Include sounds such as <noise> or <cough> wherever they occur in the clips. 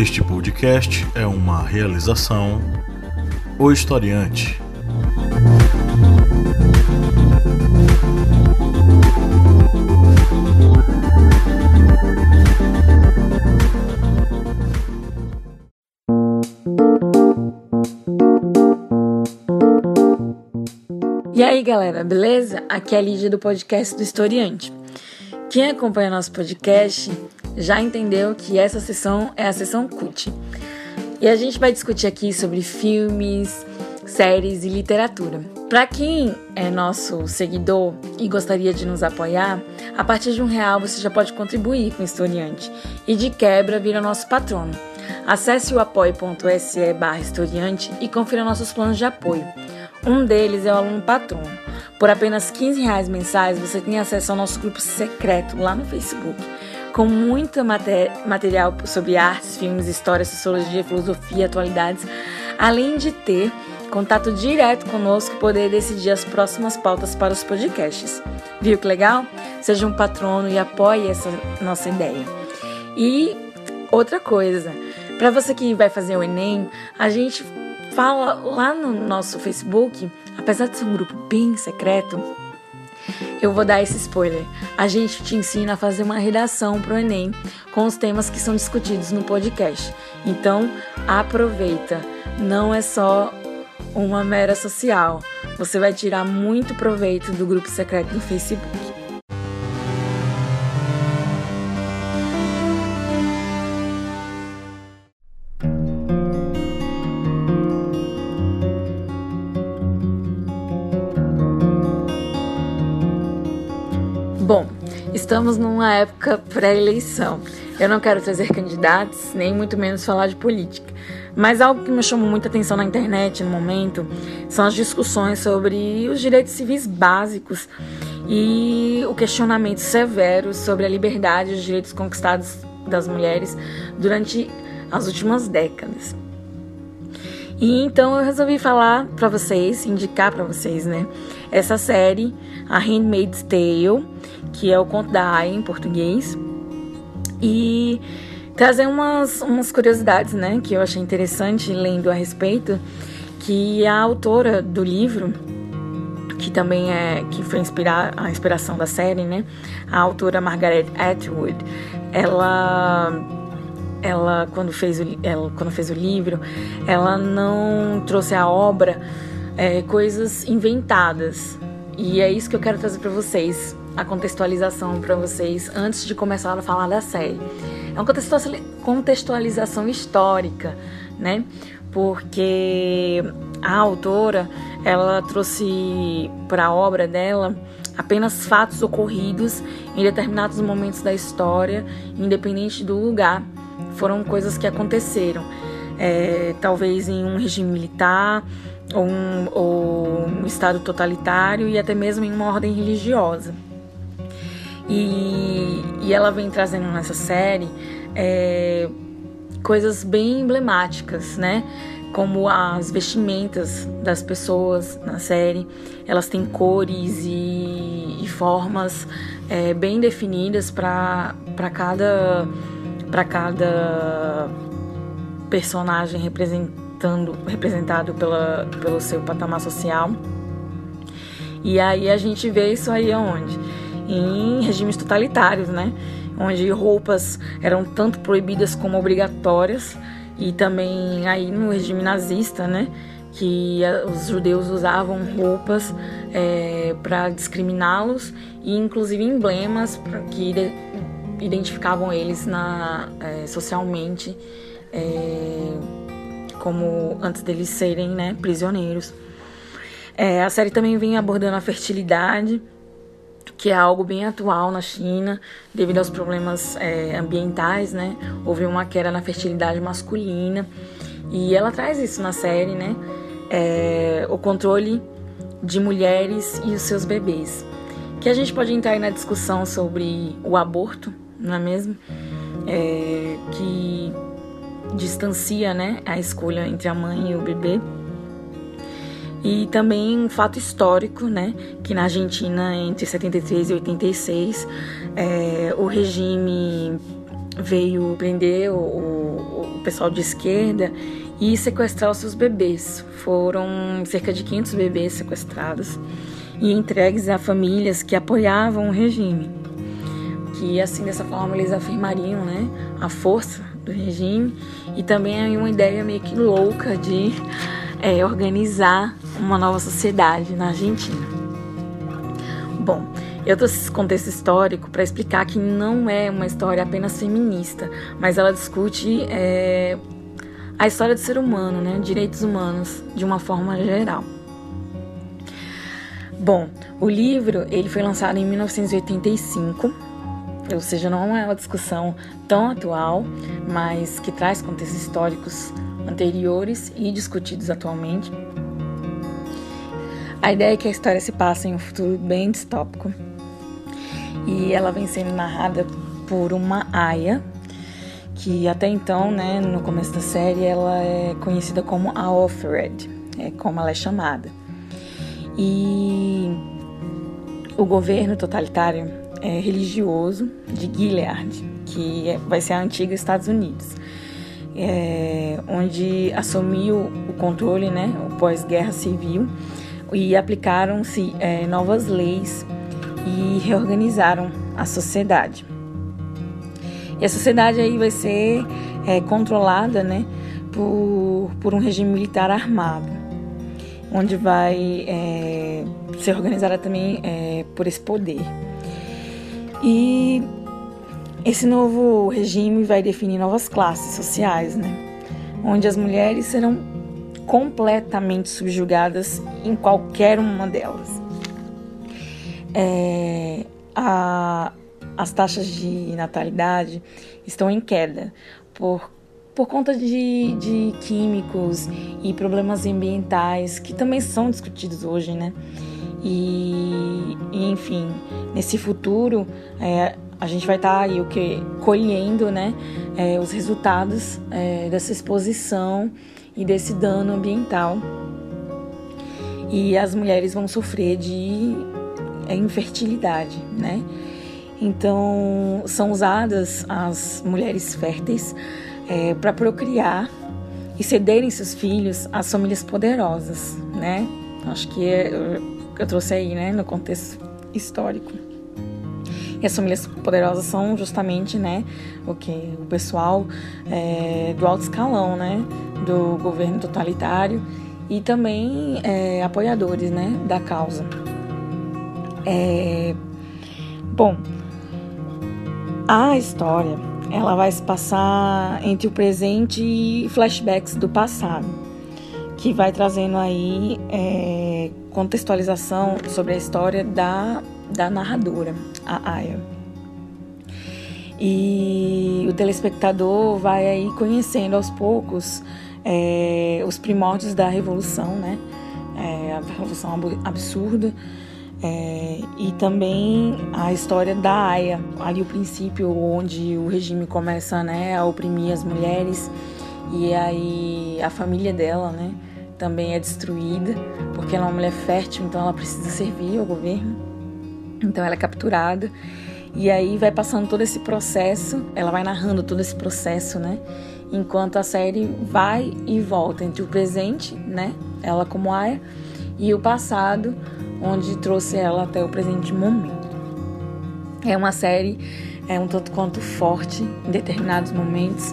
Este podcast é uma realização O Historiante. E aí galera, beleza? Aqui é a Lídia do podcast do Historiante. Quem acompanha nosso podcast já entendeu que essa sessão é a sessão CUT. E a gente vai discutir aqui sobre filmes, séries e literatura. Para quem é nosso seguidor e gostaria de nos apoiar, a partir de um real você já pode contribuir com o historiante e de quebra vira nosso patrono. Acesse o apoio.se barra historiante e confira nossos planos de apoio. Um deles é o aluno patrono. Por apenas 15 reais mensais, você tem acesso ao nosso grupo secreto lá no Facebook, com muito material sobre artes, filmes, história, sociologia, filosofia, atualidades, além de ter contato direto conosco e poder decidir as próximas pautas para os podcasts. Viu que legal? Seja um patrono e apoie essa nossa ideia. E outra coisa, para você que vai fazer o Enem, a gente fala lá no nosso Facebook, apesar de ser um grupo bem secreto, eu vou dar esse spoiler. A gente te ensina a fazer uma redação para o Enem com os temas que são discutidos no podcast. Então, aproveita. Não é só uma mera social. Você vai tirar muito proveito do grupo secreto do Facebook. Estamos numa época pré-eleição. Eu não quero trazer candidatos, nem muito menos falar de política. Mas algo que me chamou muita atenção na internet no momento são as discussões sobre os direitos civis básicos e o questionamento severo sobre a liberdade e os direitos conquistados das mulheres durante as últimas décadas. E então eu resolvi falar para vocês, indicar para vocês, né, essa série, A Handmaid's Tale, que é o conto da Aya em português, e trazer umas, umas curiosidades, né, que eu achei interessante lendo a respeito, que a autora do livro, que também é que foi inspirar a inspiração da série, né, a autora Margaret Atwood, ela ela quando fez o, ela, quando fez o livro, ela não trouxe a obra é, coisas inventadas. E é isso que eu quero trazer para vocês, a contextualização para vocês antes de começar a falar da série. É uma contextualização histórica, né? Porque a autora, ela trouxe para a obra dela apenas fatos ocorridos em determinados momentos da história, independente do lugar foram coisas que aconteceram. É, talvez em um regime militar, ou um, ou um estado totalitário e até mesmo em uma ordem religiosa. E, e ela vem trazendo nessa série é, coisas bem emblemáticas, né? Como as vestimentas das pessoas na série, elas têm cores e, e formas é, bem definidas para cada para cada personagem representando representado pela, pelo seu patamar social. E aí a gente vê isso aí aonde? Em regimes totalitários, né? Onde roupas eram tanto proibidas como obrigatórias e também aí no regime nazista, né? Que os judeus usavam roupas é, para discriminá-los e inclusive emblemas que identificavam eles na, é, socialmente é, como antes deles serem né, prisioneiros. É, a série também vem abordando a fertilidade, que é algo bem atual na China, devido aos problemas é, ambientais, né? Houve uma queda na fertilidade masculina e ela traz isso na série, né? É, o controle de mulheres e os seus bebês. Que a gente pode entrar aí na discussão sobre o aborto, não é mesmo? É, que distancia né, a escolha entre a mãe e o bebê. E também um fato histórico, né, que na Argentina, entre 73 e 86, é, o regime veio prender o, o, pessoal de esquerda e sequestrar os seus bebês. Foram cerca de 500 bebês sequestrados e entregues a famílias que apoiavam o regime. Que assim dessa forma eles afirmariam, né, a força do regime e também uma ideia meio que louca de é, organizar uma nova sociedade na Argentina. Bom, eu trouxe esse contexto histórico para explicar que não é uma história apenas feminista, mas ela discute é, a história do ser humano, né, direitos humanos, de uma forma geral. Bom, o livro ele foi lançado em 1985, ou seja, não é uma discussão tão atual, mas que traz contextos históricos anteriores e discutidos atualmente. A ideia é que a história se passa em um futuro bem distópico e ela vem sendo narrada por uma aia que até então, né, no começo da série, ela é conhecida como a Offred, é como ela é chamada. E o governo totalitário é religioso de Gilead, que é, vai ser a antiga Estados Unidos, é, onde assumiu o controle, né, pós-guerra civil, e aplicaram-se é, novas leis e reorganizaram a sociedade. E a sociedade aí vai ser é, controlada né, por, por um regime militar armado, onde vai é, ser organizada também é, por esse poder. E esse novo regime vai definir novas classes sociais, né, onde as mulheres serão completamente subjugadas em qualquer uma delas. É, a, as taxas de natalidade estão em queda por, por conta de, de químicos e problemas ambientais que também são discutidos hoje, né? E, e enfim, nesse futuro é, a gente vai estar tá aí o que colhendo, né, é, os resultados é, dessa exposição e desse dano ambiental. E as mulheres vão sofrer de é, infertilidade, né? Então, são usadas as mulheres férteis é, para procriar e cederem seus filhos às famílias poderosas, né? Acho que é, eu trouxe aí, né, no contexto histórico. E as famílias poderosas são justamente, né, o que o pessoal é, do alto escalão, né, do governo totalitário e também é, apoiadores, né, da causa. É, bom, a história ela vai se passar entre o presente e flashbacks do passado, que vai trazendo aí é, contextualização sobre a história da, da narradora, a Aya. E o telespectador vai aí conhecendo aos poucos é, os primórdios da revolução, né? É, a revolução absurda é, e também a história da Aya, ali o princípio onde o regime começa né, a oprimir as mulheres e aí a família dela né, também é destruída, porque ela é uma mulher fértil, então ela precisa servir ao governo. Então ela é capturada e aí vai passando todo esse processo, ela vai narrando todo esse processo, né? Enquanto a série vai e volta entre o presente, né? Ela como Aya, e o passado, onde trouxe ela até o presente momento. É uma série é um tanto quanto forte em determinados momentos,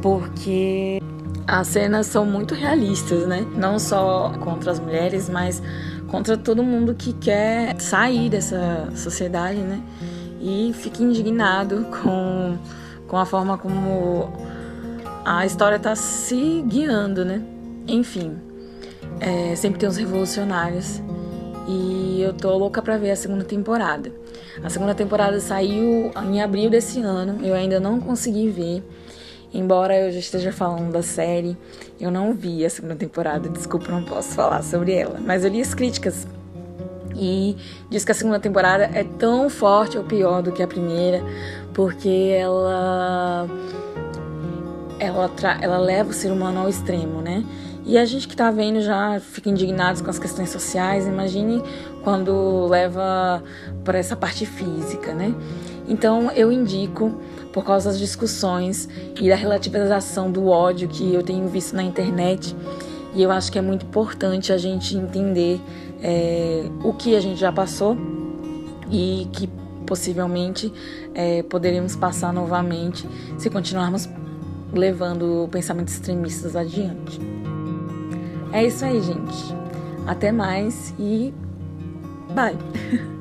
porque as cenas são muito realistas, né? Não só contra as mulheres, mas contra todo mundo que quer sair dessa sociedade, né? E fica indignado <laughs> com, com a forma como a história está se guiando, né? Enfim, é, sempre tem os revolucionários e eu tô louca pra ver a segunda temporada. A segunda temporada saiu em abril desse ano, eu ainda não consegui ver. Embora eu já esteja falando da série, eu não vi a segunda temporada, desculpa, não posso falar sobre ela. Mas eu li as críticas e diz que a segunda temporada é tão forte ou pior do que a primeira, porque ela ela, ela leva o ser humano ao extremo, né? E a gente que está vendo já fica indignado com as questões sociais, imagine quando leva para essa parte física, né? Então eu indico, por causa das discussões e da relativização do ódio que eu tenho visto na internet, e eu acho que é muito importante a gente entender é, o que a gente já passou e que possivelmente é, poderemos passar novamente se continuarmos levando pensamentos extremistas adiante. É isso aí, gente. Até mais e bye! <laughs>